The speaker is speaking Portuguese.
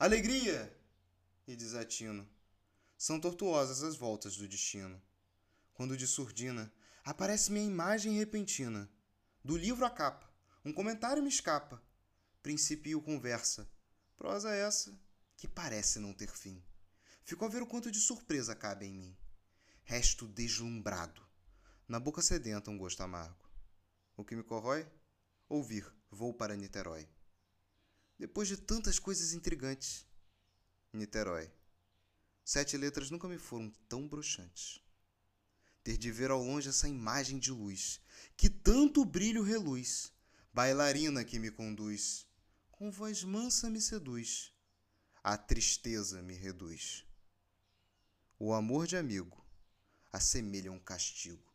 Alegria! E desatino. São tortuosas as voltas do destino. Quando de surdina aparece minha imagem repentina. Do livro à capa, um comentário me escapa. Principio conversa. Prosa essa que parece não ter fim. Fico a ver o quanto de surpresa cabe em mim. Resto deslumbrado. Na boca sedenta um gosto amargo. O que me corrói? Ouvir, vou para Niterói. Depois de tantas coisas intrigantes. Niterói. Sete letras nunca me foram tão broxantes. Ter de ver ao longe essa imagem de luz, que tanto brilho reluz, bailarina que me conduz, com voz mansa me seduz, a tristeza me reduz. O amor de amigo assemelha um castigo.